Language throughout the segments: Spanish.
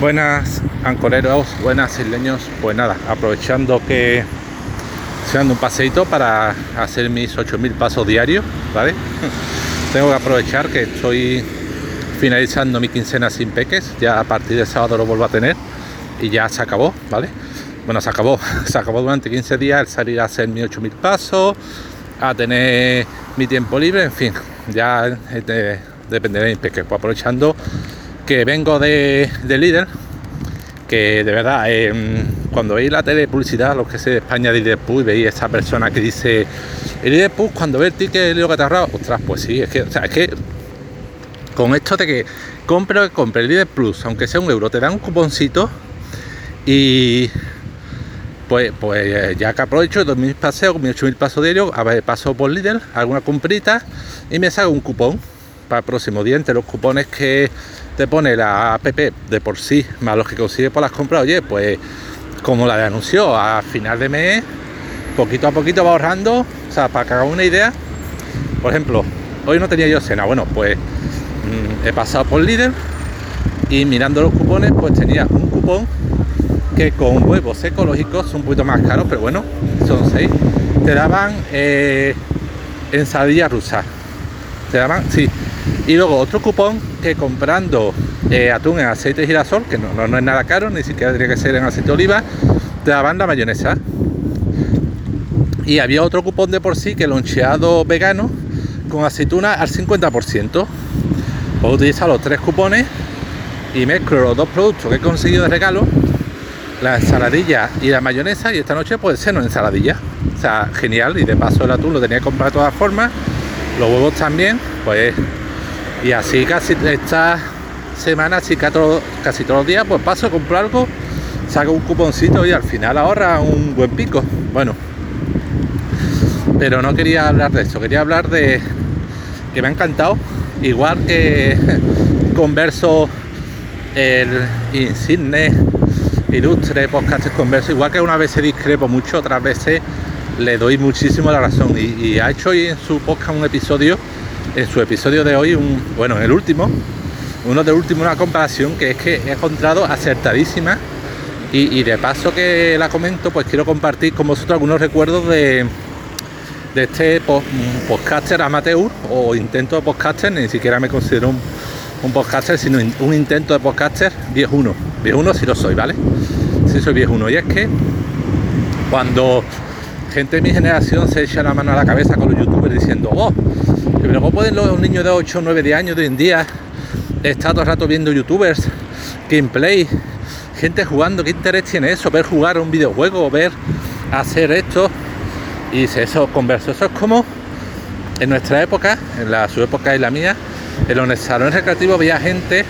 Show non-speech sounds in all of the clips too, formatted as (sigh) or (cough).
Buenas ancoreros, buenas isleños. Pues nada, aprovechando que estoy dando un paseito para hacer mis 8000 pasos diarios, ¿vale? (laughs) Tengo que aprovechar que estoy finalizando mi quincena sin peques. Ya a partir de sábado lo vuelvo a tener y ya se acabó, ¿vale? Bueno, se acabó, (laughs) se acabó durante 15 días el salir a hacer mis 8000 pasos, a tener mi tiempo libre, en fin, ya dependeré de mis peques. Pues aprovechando que vengo de, líder, que de verdad, eh, cuando veis la tele de publicidad, los que sé de España de Liverpool, veis esa persona que dice, el Liverpool cuando ve el ticket que te ahorrado, ostras, pues sí, es que, o sea, es que con esto de que compre compre el Líder Plus, aunque sea un euro, te dan un cuponcito y pues, pues eh, ya que aprovecho dos mil paseos, mis 8.000 pasos diarios, a ver, paso por líder, alguna comprita y me saco un cupón para el próximo día entre los cupones que te pone la app de por sí, más los que consigue por las compras, oye, pues como la de anunció, a final de mes, poquito a poquito va ahorrando, o sea, para que haga una idea, por ejemplo, hoy no tenía yo cena, bueno, pues mm, he pasado por líder y mirando los cupones, pues tenía un cupón que con huevos ecológicos son un poquito más caros, pero bueno, son seis, te daban eh, rusa, te daban, sí, y luego otro cupón que comprando eh, atún en aceite de girasol, que no, no, es nada caro, ni siquiera tendría que ser en aceite de oliva, te daban la mayonesa. Y había otro cupón de por sí que loncheado vegano con aceituna al 50%. Puedo utilizar los tres cupones y mezclo los dos productos que he conseguido de regalo, la ensaladilla y la mayonesa, y esta noche puede ser una ensaladilla. O sea, genial, y de paso el atún lo tenía que comprar de todas formas, los huevos también, pues y así casi esta semana, así casi todos los días, pues paso, compro algo, saco un cuponcito y al final ahorra un buen pico. Bueno, pero no quería hablar de eso, quería hablar de que me ha encantado, igual que (laughs) converso el insigne, ilustre podcast converso, igual que una vez se discrepo mucho, otras veces le doy muchísimo la razón y, y ha hecho hoy en su podcast un episodio en su episodio de hoy, un, bueno, en el último, uno del último, una comparación que es que he encontrado acertadísima y, de paso que la comento, pues quiero compartir con vosotros algunos recuerdos de, de este podcaster amateur o intento de podcaster, ni siquiera me considero un, podcaster, sino un intento de podcaster viejuno. Viejuno si lo soy, ¿vale? Si soy viejuno. Y es que cuando gente de mi generación se echa la mano a la cabeza con los youtubers diciendo, oh, pero ¿cómo pueden los niños de 8 o 9 de años de hoy en día estar todo el rato viendo youtubers, gameplay, gente jugando? ¿Qué interés tiene eso? Ver jugar un videojuego, ver hacer esto. Y eso converso. Eso es como en nuestra época, en la su época y la mía, en los salones recreativos había gente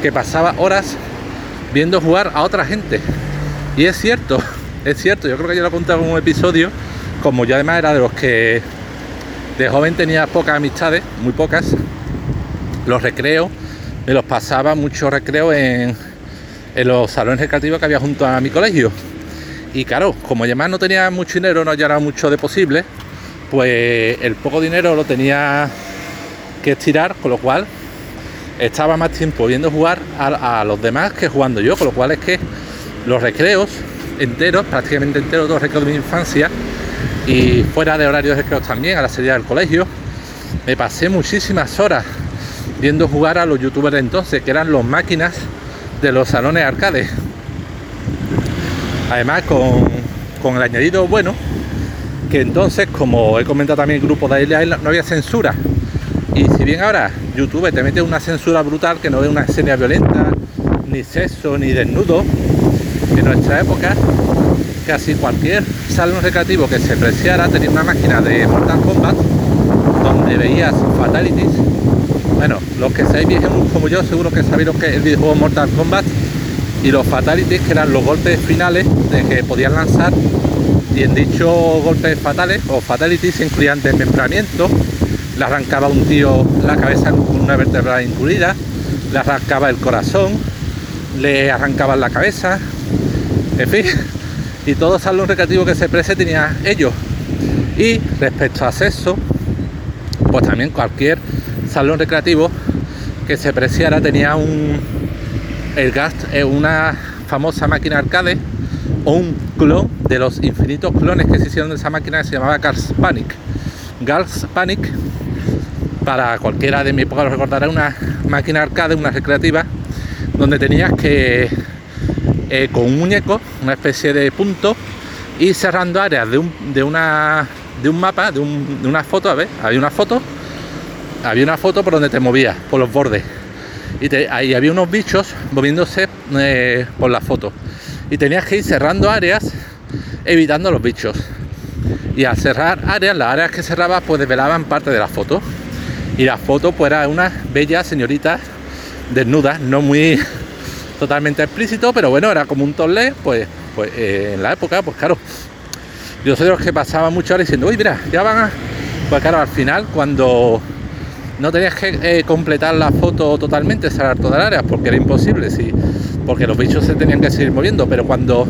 que pasaba horas viendo jugar a otra gente. Y es cierto, (laughs) es cierto, yo creo que yo lo he contado en un episodio, como yo además era de los que de joven tenía pocas amistades, muy pocas. Los recreos, me los pasaba mucho recreo en, en los salones recreativos que había junto a mi colegio. Y claro, como además no tenía mucho dinero, no hallara mucho de posible, pues el poco dinero lo tenía que estirar, con lo cual estaba más tiempo viendo jugar a, a, los demás que jugando yo, con lo cual es que los recreos enteros, prácticamente enteros, los recreos de mi infancia, y fuera de horarios de recreo también, a la salida del colegio, me pasé muchísimas horas viendo jugar a los youtubers de entonces, que eran los máquinas de los salones arcades. Además, con, el añadido bueno, que entonces, como he comentado también el grupo de Island, no había censura. Y si bien ahora YouTube te mete una censura brutal que no ve una escena violenta, ni sexo, ni desnudo, en nuestra época casi cualquier salón recreativo que se preciara tenía una máquina de Mortal Kombat donde veías fatalities. Bueno, los que seáis viejos como yo seguro que sabéis lo que es el videojuego Mortal Kombat y los fatalities que eran los golpes finales de que podían lanzar y en dichos golpes fatales o fatalities se incluían desmembramiento, le arrancaba un tío la cabeza con una vértebra incluida, le arrancaba el corazón, le arrancaban la cabeza, en fin, y todo salón recreativo que se prese tenía ellos. Y respecto a sexo, pues también cualquier salón recreativo que se preciara tenía un, el Gas una famosa máquina arcade o un clon de los infinitos clones que se hicieron de esa máquina que se llamaba Gals Panic. Gals Panic, para cualquiera de mi época lo recordará, una máquina arcade, una recreativa, donde tenías que, eh, con un muñeco, una especie de punto, ir cerrando áreas de, un, de, una, de un mapa, de, una foto, a ver, había una foto, había una foto por donde te movías, por los bordes. Y ahí había unos bichos moviéndose eh, por la foto. Y tenías que ir cerrando áreas, evitando los bichos. Y al cerrar áreas, las áreas que cerrabas pues desvelaban parte de la foto. Y la foto pues era una bella señorita desnuda, no muy totalmente explícito, pero bueno, era como un tolle, pues, pues eh, en la época, pues claro, yo soy de los que pasaba mucho horas diciendo, uy, mira, ya van a... Pues claro, al final, cuando no tenías que eh, completar la foto totalmente, cerrar todas las áreas, porque era imposible, sí, porque los bichos se tenían que seguir moviendo, pero cuando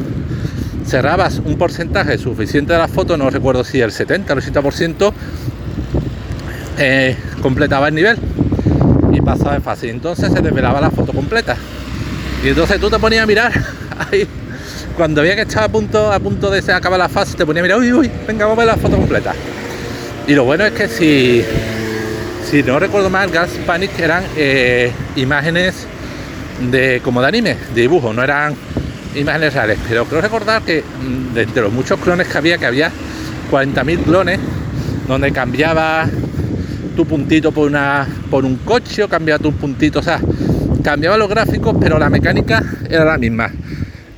cerrabas un porcentaje suficiente de la foto, no recuerdo si el 70 o el 80%, eh, completaba el nivel y pasaba en fácil. Entonces se desvelaba la foto completa. Y entonces tú te ponías a mirar (laughs) ahí. Cuando había que estar a punto, a punto de acabar la fase, te ponías a mirar, uy, uy, venga, vamos a ver la foto completa. Y lo bueno es que si, si no recuerdo mal, Gas Panic eran eh, imágenes de como de anime, de dibujo, no eran imágenes reales. Pero creo recordar que mm, de, los muchos clones que había, que había 40.000 clones, donde cambiaba tu puntito por una por un coche o cambiaba tu puntito, o sea, cambiaba los gráficos, pero la mecánica era la misma.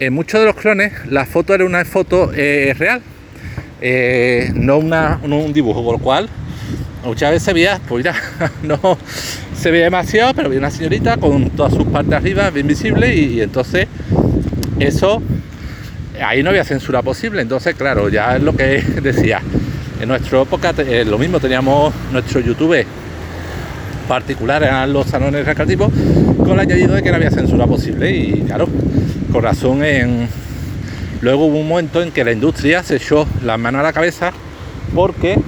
En muchos de los clones la foto era una foto eh, real, eh, no, una, un dibujo, por lo cual muchas veces veía, pues mira, (laughs) no se veía demasiado, pero había una señorita con todas sus partes arriba, bien visible, y, entonces eso, ahí no había censura posible, entonces claro, ya es lo que (laughs) decía. En nuestra época eh, lo mismo, teníamos nuestro YouTube particular, eran los salones recreativos, con el añadido de que no había censura posible, y claro, con razón en... Luego hubo un momento en que la industria se echó las manos a la cabeza porque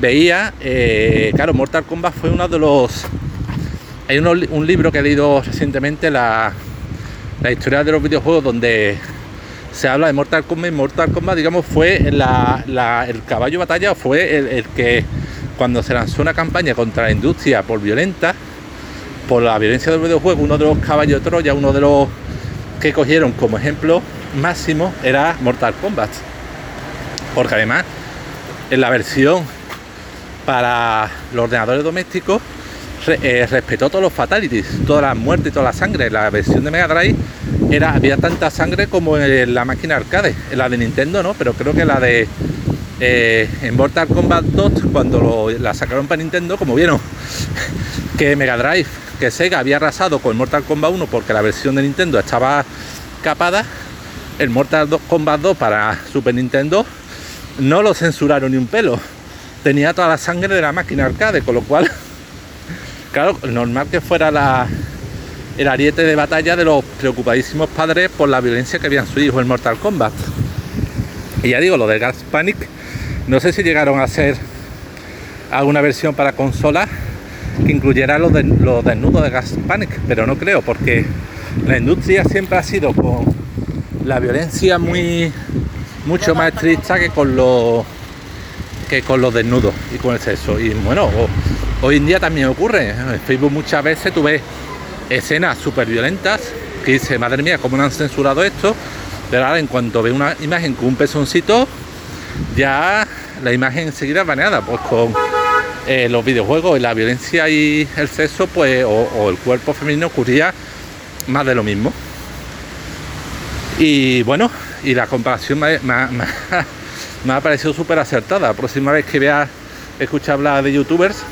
veía, eh, claro, Mortal Kombat fue uno de los... Hay un libro que he leído recientemente, la, historia de los videojuegos, donde se habla de Mortal Kombat y Mortal Kombat, digamos, fue el caballo batalla, fue el, que cuando se lanzó una campaña contra la industria por violenta, por la violencia del videojuego, uno de los caballos de Troya, uno de los que cogieron como ejemplo máximo era Mortal Kombat. Porque además, en la versión para los ordenadores domésticos eh, respetó todos los fatalities, todas las muertes y toda la sangre. La versión de Mega Drive había tanta sangre como en la máquina arcade, en la de Nintendo no, pero creo que la de eh, en Mortal Kombat 2, cuando la sacaron para Nintendo, como vieron (laughs) que Mega Drive, que Sega había arrasado con Mortal Kombat 1 porque la versión de Nintendo estaba capada, el Mortal Kombat 2 para Super Nintendo no lo censuraron ni un pelo tenía toda la sangre de la máquina arcade, con lo cual, (laughs) claro, normal que fuera el ariete de batalla de los preocupadísimos padres por la violencia que habían su hijo en Mortal Kombat. Y ya digo, lo de Gas Panic, no sé si llegaron a hacer alguna versión para consola que incluyera los, de, los desnudos de Gas Panic, pero no creo, porque la industria siempre ha sido con la violencia muy mucho más estricta que con los que con los desnudos y con el sexo. Y bueno, hoy en día también ocurre. En Facebook muchas veces tú ves escenas súper violentas que dice, madre mía, ¿cómo no han censurado esto? Pero ahora en cuanto ve una imagen con un pezoncito, ya la imagen enseguida baneada, pues con eh, los videojuegos y la violencia y el sexo, pues, o, el cuerpo femenino ocurría más de lo mismo. Y bueno, y la comparación me ha (laughs) parecido súper acertada. La próxima vez que vea, escucha hablar de youtubers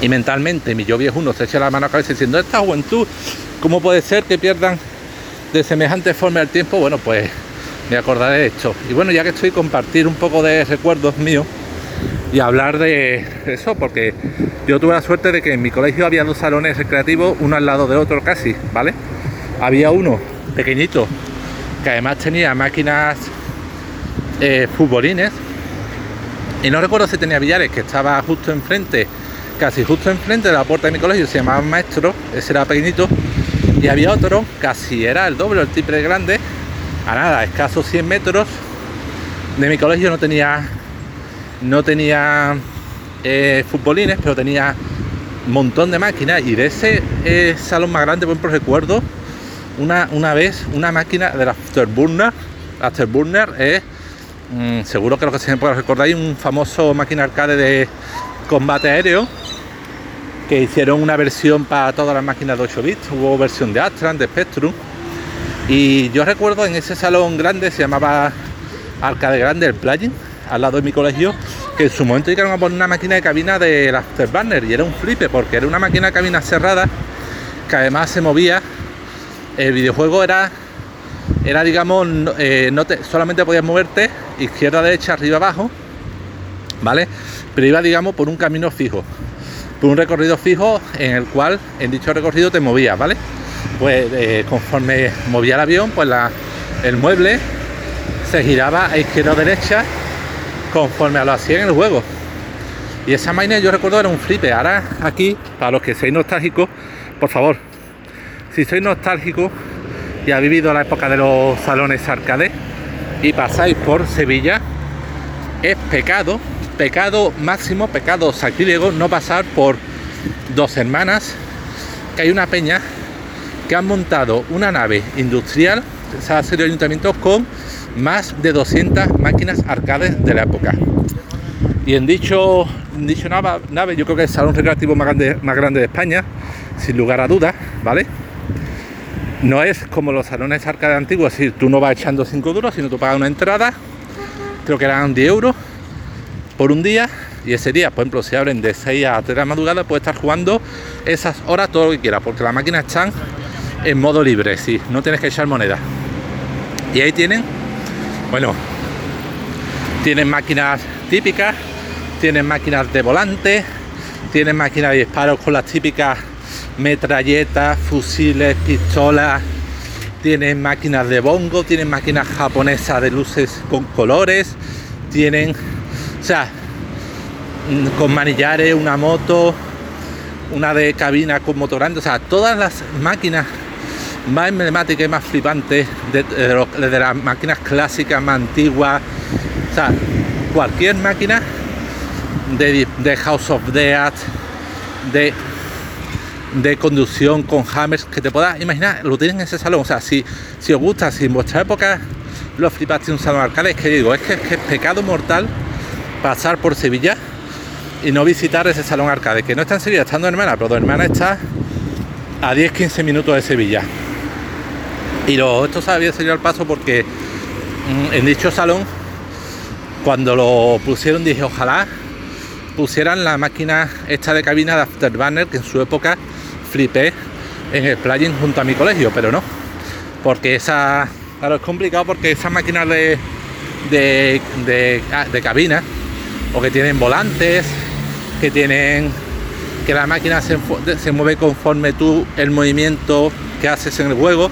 y mentalmente mi yo uno se echa la mano a la cabeza diciendo, esta juventud, ¿cómo puede ser que pierdan de semejante forma el tiempo? Bueno, pues me acordaré de esto. Y bueno, ya que estoy, compartir un poco de recuerdos míos y hablar de eso, porque yo tuve la suerte de que en mi colegio había dos salones recreativos, uno al lado del otro casi, ¿vale? Había uno pequeñito, que además tenía máquinas eh, futbolines. Y no recuerdo si tenía billares, que estaba justo enfrente, casi justo enfrente de la puerta de mi colegio, se llamaba Maestro, ese era pequeñito. Y había otro, casi era el doble el triple grande, a nada, escasos 100 metros de mi colegio no tenía no tenía eh, futbolines, pero tenía un montón de máquinas y de ese eh, salón más grande, por ejemplo, recuerdo una, una vez una máquina de la Afterburner. Afterburner es, mm, seguro que lo que se puede recordar, un famoso máquina arcade de combate aéreo que hicieron una versión para todas las máquinas de 8 bits. Hubo versión de Astran, de Spectrum. Y yo recuerdo en ese salón grande, se llamaba Arcade Grande, el Plugin, al lado de mi colegio, que en su momento llegaron a poner una máquina de cabina del Afterburner y era un flipe porque era una máquina de cabina cerrada que además se movía. El videojuego era, era digamos, eh, no te, solamente podías moverte izquierda, derecha, arriba, abajo, ¿vale? Pero iba, digamos, por un camino fijo, por un recorrido fijo en el cual en dicho recorrido te movías, ¿vale? Pues eh, conforme movía el avión, pues el mueble se giraba a izquierda o derecha conforme a lo hacía en el juego. Y esa máquina yo recuerdo era un flipe. Ahora aquí, para los que seáis nostálgicos, por favor, si sois nostálgicos y ha vivido la época de los salones arcade y pasáis por Sevilla, es pecado, pecado máximo, pecado sacrílego no pasar por dos hermanas, que hay una peña que han montado una nave industrial, esa serie de ayuntamientos con más de 200 máquinas arcades de la época. Y en dicho, dicho nave, yo creo que es el salón recreativo más grande, más grande de España, sin lugar a dudas, ¿vale? No es como los salones arcade antiguos, si tú no vas echando 5 duros, sino tú pagas una entrada, creo que eran 10 euros por un día, y ese día, por ejemplo, si abren de 6 a 3 de la madrugada, puedes estar jugando esas horas todo lo que quieras, porque las máquinas están en modo libre, sí, no tienes que echar moneda. Y ahí tienen bueno, tienen máquinas típicas, tienen máquinas de volante, tienen máquinas de disparos con las típicas metralletas, fusiles, pistolas, tienen máquinas de bongo, tienen máquinas japonesas de luces con colores, tienen, o sea, mm, con manillares, una moto, una de cabina con motorando, o sea, todas las máquinas más emblemática y más flipante de, las máquinas clásicas, más antiguas. O sea, cualquier máquina de, House of Death, de, de conducción con hammers que te puedas imaginar, lo tienen en ese salón. O sea, si, si os gusta, si en vuestra época lo flipaste un salón arcade, es que digo, es que, es pecado mortal pasar por Sevilla y no visitar ese salón arcade, que no está en Sevilla, estando hermana, pero hermana está a 10-15 minutos de Sevilla. Y lo, esto se había salido al paso porque mm, en dicho salón, cuando lo pusieron, dije, ojalá pusieran la máquina esta de cabina de Afterburner, que en su época flipé en el plugin junto a mi colegio, pero no. Porque esa, claro, es complicado porque esas máquinas de, de, de, ah, de cabina, o que tienen volantes, que tienen que la máquina se, se, mueve conforme tú el movimiento que haces en el juego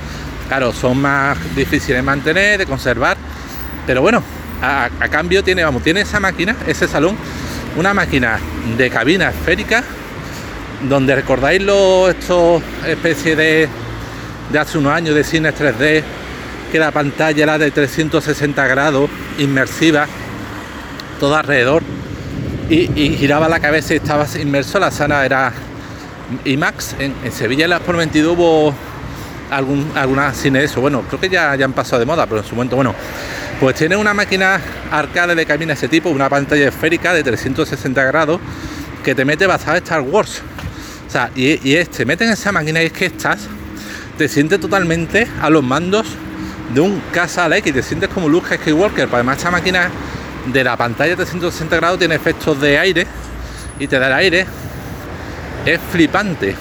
Claro, son más difíciles de mantener, de conservar, pero bueno, a, cambio tiene, vamos, tiene esa máquina, ese salón, una máquina de cabina esférica, donde recordáis los estos especies de, de hace unos años de cine 3D, que la pantalla era de 360 grados, inmersiva, todo alrededor, y, giraba la cabeza y estaba inmerso, la sala era IMAX, en, en Sevilla en las por 22 hubo algún, alguna cine eso. Bueno, creo que ya, ya han pasado de moda, pero en su momento, bueno, pues tiene una máquina arcade de cabina de ese tipo, una pantalla esférica de 360 grados que te mete basada en Star Wars. O sea, y, y es, te mete en esa máquina y es que estás, te sientes totalmente a los mandos de un Casa X, te sientes como Luke Skywalker. Además esta máquina de la pantalla de 360 grados tiene efectos de aire y te da el aire. Es flipante.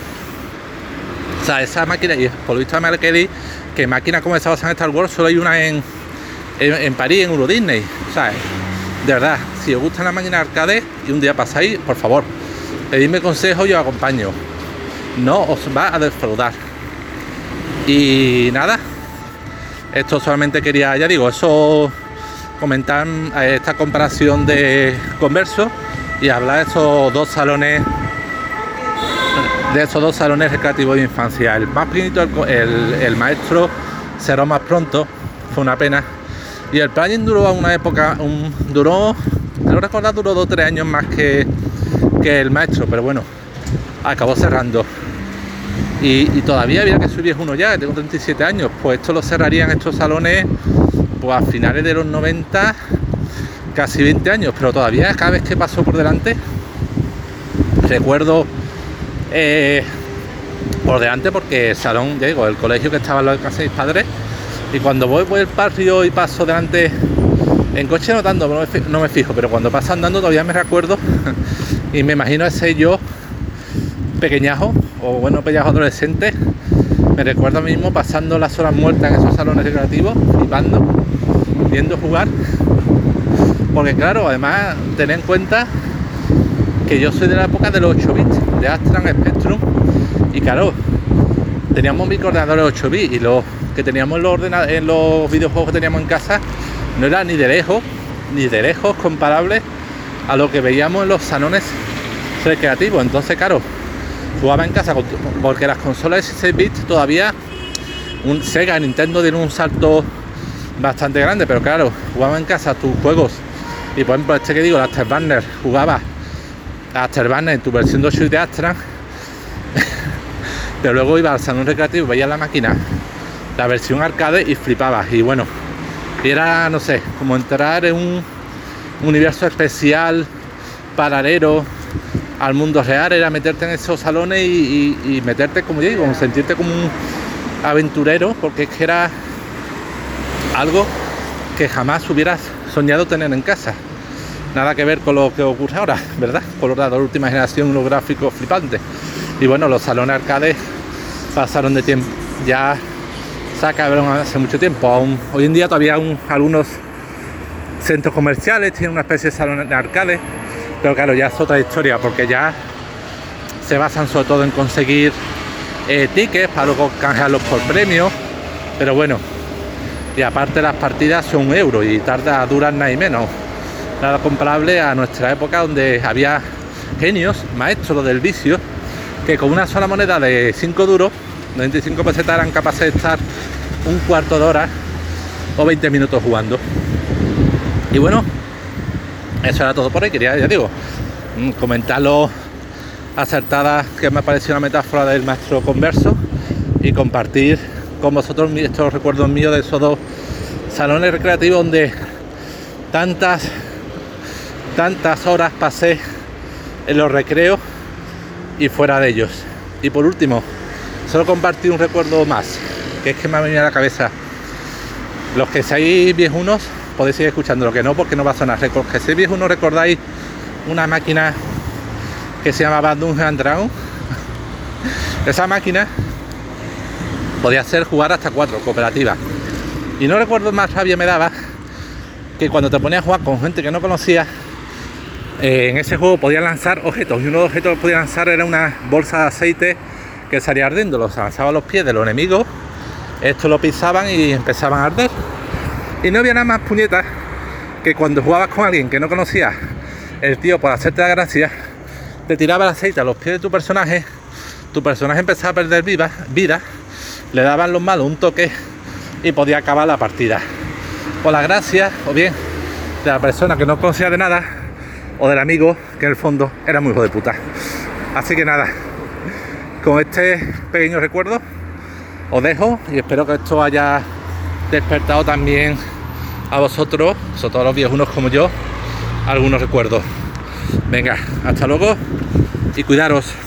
Sea, esa máquina, y por lo visto me que que máquinas como esa basada en Star Wars solo hay una en, en, París, en Euro Disney. O sea, de verdad, si os gustan las máquinas arcade y un día pasáis, por favor, pedidme consejo y os acompaño. No os va a defraudar. Y nada, esto solamente quería, ya digo, eso comentar eh, esta comparación de converso y hablar de estos dos salones de esos dos salones recreativos de infancia. El más pequeñito, el, el, maestro, cerró más pronto, fue una pena. Y el planning duró una época, un, duró, creo recordar, duró dos o tres años más que, que el maestro, pero bueno, acabó cerrando. Y, todavía había que subir uno ya, tengo 37 años, pues esto lo cerrarían estos salones pues a finales de los 90, casi 20 años, pero todavía cada vez que paso por delante, recuerdo eh, por delante porque el salón, ya digo, el colegio que estaba en la casa de mis padres, y cuando voy por el barrio y paso delante en coche no tanto, no me, fijo, pero cuando paso andando todavía me recuerdo (laughs) y me imagino ese yo pequeñajo o bueno, pequeñajo adolescente. Me recuerdo mismo pasando las horas muertas en esos salones recreativos, flipando, viendo jugar. Porque claro, además ten en cuenta que yo soy de la época de los 8 bits, de Astran Spectrum, y claro, teníamos microordenadores 8 bits y los que teníamos en los, en los videojuegos que teníamos en casa no era ni de lejos, ni de lejos comparable a lo que veíamos en los salones recreativos. Entonces, claro, jugaba en casa porque las consolas de 16 bits todavía un Sega, Nintendo tiene un salto bastante grande, pero claro, jugaba en casa tus juegos y por ejemplo este que digo, el Afterburner, jugaba Afterburner en tu versión 8 de Astra (laughs) pero luego iba al salón recreativo, veía la máquina, la versión arcade y flipaba y bueno, era, no sé, como entrar en un universo especial, paralelo, al mundo real, era meterte en esos salones y, meterte, como digo, sentirte como un aventurero, porque es que era algo que jamás hubieras soñado tener en casa. Nada que ver con lo que ocurre ahora, ¿verdad? De última generación, los gráficos flipantes. Y bueno, los salones arcades pasaron de tiempo, ya se acabaron hace mucho tiempo. Aún, hoy en día todavía algunos centros comerciales tienen una especie de salones de arcades pero claro, ya es otra historia porque ya se basan sobre todo en conseguir eh, tickets para luego canjearlos por premios. Pero bueno, y aparte las partidas son un euro y tarda, duran nada y menos. Nada comparable a nuestra época donde había genios, maestros del vicio, que con una sola moneda de 5 duros, 95 pesetas eran capaces de estar un cuarto de hora o 20 minutos jugando. Y bueno, eso era todo por ahí. Quería, ya digo, mm, comentarlo acertada que me ha parecido una metáfora del maestro converso y compartir con vosotros estos recuerdos míos de esos dos salones recreativos donde tantas tantas horas pasé en los recreos y fuera de ellos. Y por último, solo compartir un recuerdo más, que es que me ha venido a la cabeza. Los que seáis viejunos podéis seguir escuchando, lo que no, porque no va a sonar. Que si viejo no recordáis una máquina que se llamaba Dungeon Dragon. (laughs) Esa máquina podía hacer jugar hasta cuatro, cooperativas. Y no recuerdo más rabia me daba que cuando te ponías a jugar con gente que no conocía, eh, en ese juego podías lanzar objetos. Y uno de los objetos que podía lanzar era una bolsa de aceite que salía ardiendo. Los lanzaba a los pies de los enemigos. Esto lo pisaban y empezaban a arder. Y no había nada más puñetas que cuando jugabas con alguien que no conocías, el tío por hacerte la gracia, te tiraba el aceite a los pies de tu personaje, tu personaje empezaba a perder vida, vida le daban los malos un toque y podía acabar la partida. Por la gracia, o bien de la persona que no conocía de nada, o del amigo que en el fondo era muy hijo de puta. Así que nada, con este pequeño recuerdo os dejo y espero que esto haya despertado también a vosotros, sobre todos los viejunos como yo, algunos recuerdos. Venga, hasta luego y cuidaros.